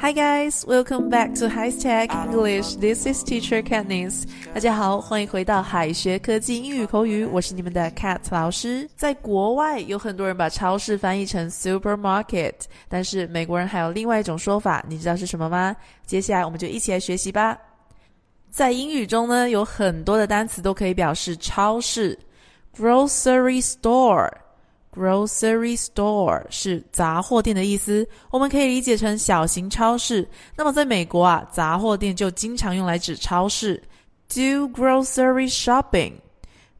Hi guys, welcome back to High Tech English. This is Teacher Katniss. 大家好，欢迎回到海学科技英语口语，我是你们的 Cat 老师。在国外，有很多人把超市翻译成 supermarket，但是美国人还有另外一种说法，你知道是什么吗？接下来我们就一起来学习吧。在英语中呢，有很多的单词都可以表示超市，grocery store。Grocery store 是杂货店的意思，我们可以理解成小型超市。那么在美国啊，杂货店就经常用来指超市。Do grocery shopping.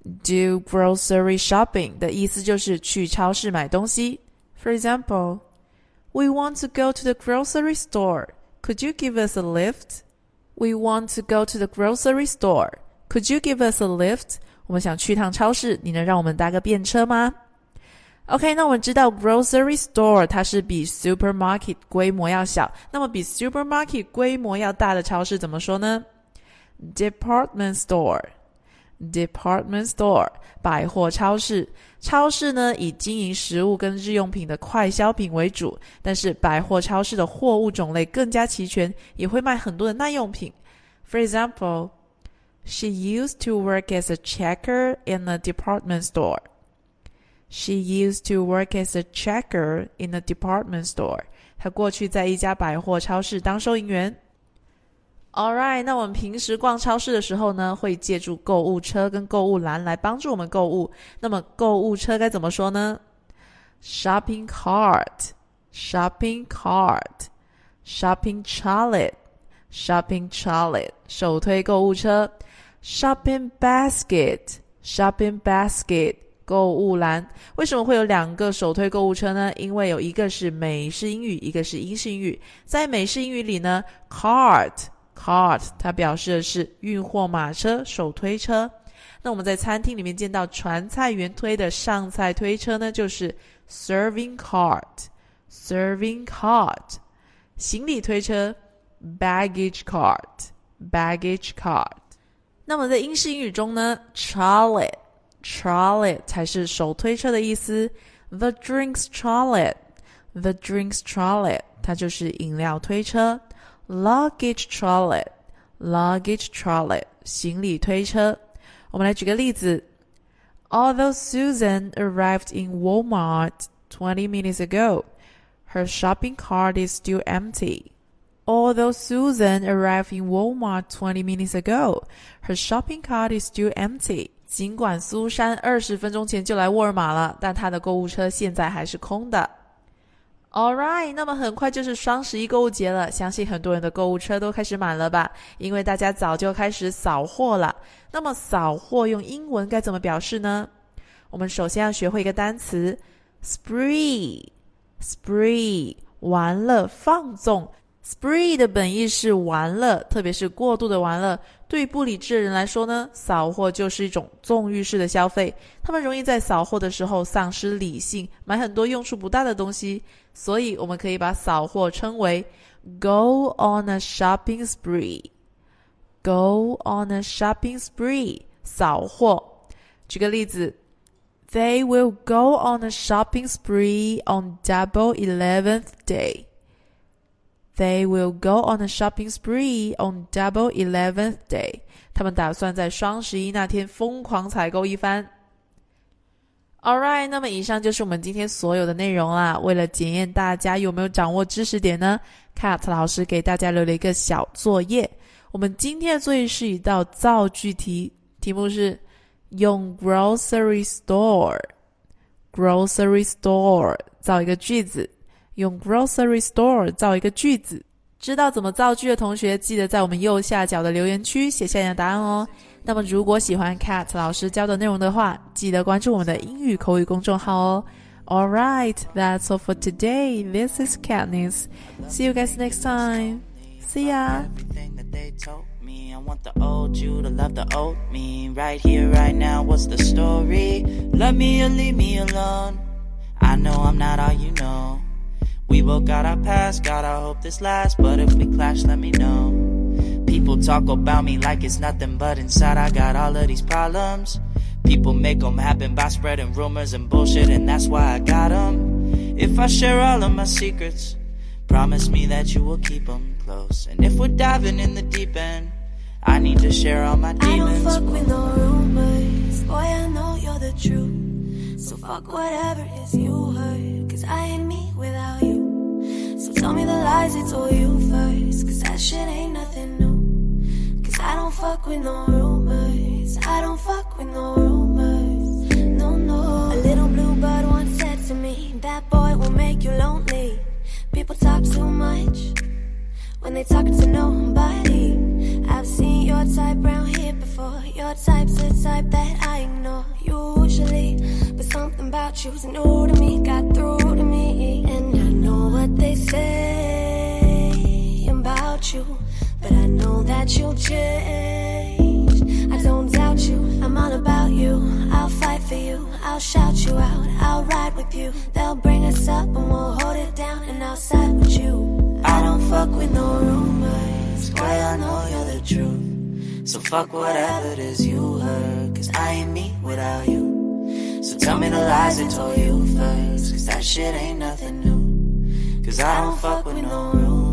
Do grocery shopping 的意思就是去超市买东西。For example, we want to go to the grocery store. Could you give us a lift? We want to go to the grocery store. Could you give us a lift? 我们想去趟超市，你能让我们搭个便车吗 ？OK，那我们知道 grocery store 它是比 supermarket 规模要小，那么比 supermarket 规模要大的超市怎么说呢？department store，department store 百货超市。超市呢以经营食物跟日用品的快消品为主，但是百货超市的货物种类更加齐全，也会卖很多的耐用品。For example, she used to work as a checker in a department store. She used to work as a checker in a department store. 她过去在一家百货超市当收银员。All right，那我们平时逛超市的时候呢，会借助购物车跟购物篮来帮助我们购物。那么购物车该怎么说呢？Shopping cart，shopping cart，shopping trolley，shopping trolley，手推购物车。Shopping basket，shopping basket。 购物篮为什么会有两个手推购物车呢？因为有一个是美式英语，一个是英式英语。在美式英语里呢，cart cart 它表示的是运货马车、手推车。那我们在餐厅里面见到传菜员推的上菜推车呢，就是 serving cart serving cart。行李推车 baggage cart baggage cart。那么在英式英语中呢，trolley。trolley 才是手推车的意思，The drinks trolley，The drinks trolley，它就是饮料推车，Luggage trolley，Luggage trolley，行李推车。我们来举个例子。Although Susan arrived in Walmart twenty minutes ago, her shopping cart is still empty. Although Susan arrived in Walmart 20 minutes ago, her shopping cart is still empty. 尽管苏珊二十分钟前就来沃尔玛了，但她的购物车现在还是空的。All right，那么很快就是双十一购物节了，相信很多人的购物车都开始满了吧？因为大家早就开始扫货了。那么扫货用英文该怎么表示呢？我们首先要学会一个单词：spree，spree，玩乐、放纵。Spree 的本意是玩乐，特别是过度的玩乐。对于不理智的人来说呢，扫货就是一种纵欲式的消费。他们容易在扫货的时候丧失理性，买很多用处不大的东西。所以，我们可以把扫货称为 “go on a shopping spree”。Go on a shopping spree，扫货。举个例子：They will go on a shopping spree on Double Eleventh Day. They will go on a shopping spree on Double Eleventh Day. 他们打算在双十一那天疯狂采购一番。All right，那么以上就是我们今天所有的内容啦。为了检验大家有没有掌握知识点呢，Cat 老师给大家留了一个小作业。我们今天的作业是一道造句题，题目是用 grocery store，grocery store 造一个句子。用 grocery store 造一个句子，知道怎么造句的同学，记得在我们右下角的留言区写下你的答案哦。那么，如果喜欢 Cat 老师教的内容的话，记得关注我们的英语口语公众号哦。All right, that's all for today. This is Katniss. See you guys next time. See ya. I want the old you to love the old me. Right here, right now, what's the story? Love me or leave me alone. I know I'm not all you know. We both got our past, God, I hope this lasts. But if we clash, let me know. People talk about me like it's nothing, but inside I got all of these problems. People make them happen by spreading rumors and bullshit, and that's why I got them. If I share all of my secrets, Promise me that you will keep them close. And if we're diving in the deep end, I need to share all my demons. I don't fuck with no rumors. Boy, I know you're the truth. So fuck whatever it is you heard. Cause I ain't me without you. Tell me the lies I told you first. Cause that shit ain't nothing new. Cause I don't fuck with no rumors. I don't fuck with no rumors. No, no. A little blue bird once said to me, That boy will make you lonely. People talk too much when they talk to nobody. I've seen your type round here before. Your type's the type that I ignore usually, but something about you's new to me, got through to me, and I know what they say you, but I know that you'll change. I don't doubt you, I'm all about you. I'll fight for you, I'll shout you out, I'll ride with you. They'll bring us up and we'll hold it down, and I'll side with you. I don't fuck with no rumors, boy, I know you're the truth. So fuck whatever it is you heard, cause I ain't me without you. So tell me the lies I told you first, cause that shit ain't nothing new. Cause I don't fuck with no rumors,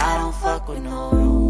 I don't fuck with no.